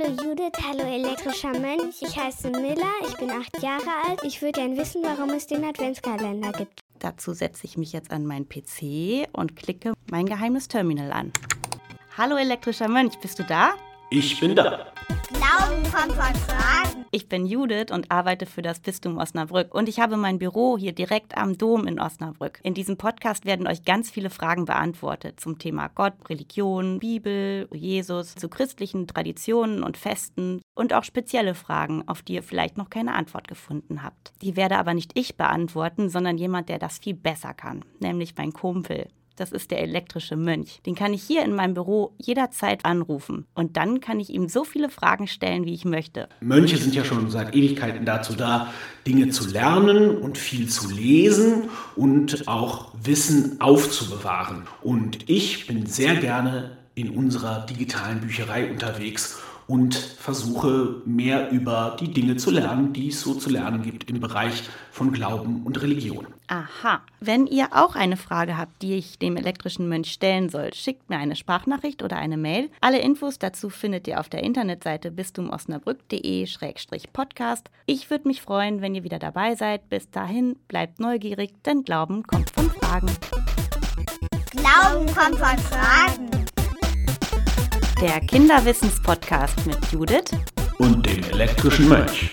Hallo Judith, hallo elektrischer Mensch. Ich heiße Miller, ich bin acht Jahre alt. Ich würde gern wissen, warum es den Adventskalender gibt. Dazu setze ich mich jetzt an meinen PC und klicke mein geheimes Terminal an. Hallo elektrischer Mönch, bist du da? Ich bin da. Glauben kommt von Fragen. Ich bin Judith und arbeite für das Bistum Osnabrück und ich habe mein Büro hier direkt am Dom in Osnabrück. In diesem Podcast werden euch ganz viele Fragen beantwortet zum Thema Gott, Religion, Bibel, Jesus, zu christlichen Traditionen und Festen und auch spezielle Fragen, auf die ihr vielleicht noch keine Antwort gefunden habt. Die werde aber nicht ich beantworten, sondern jemand, der das viel besser kann, nämlich mein Kumpel. Das ist der elektrische Mönch. Den kann ich hier in meinem Büro jederzeit anrufen. Und dann kann ich ihm so viele Fragen stellen, wie ich möchte. Mönche sind ja schon seit Ewigkeiten dazu da, Dinge zu lernen und viel zu lesen und auch Wissen aufzubewahren. Und ich bin sehr gerne in unserer digitalen Bücherei unterwegs und versuche mehr über die Dinge zu lernen, die es so zu lernen gibt im Bereich von Glauben und Religion. Aha. Wenn ihr auch eine Frage habt, die ich dem elektrischen Mönch stellen soll, schickt mir eine Sprachnachricht oder eine Mail. Alle Infos dazu findet ihr auf der Internetseite bistumosnabrück.de-podcast. Ich würde mich freuen, wenn ihr wieder dabei seid. Bis dahin bleibt neugierig, denn Glauben kommt von Fragen. Glauben kommt von Fragen. Der Kinderwissenspodcast mit Judith Und dem elektrischen Mönch.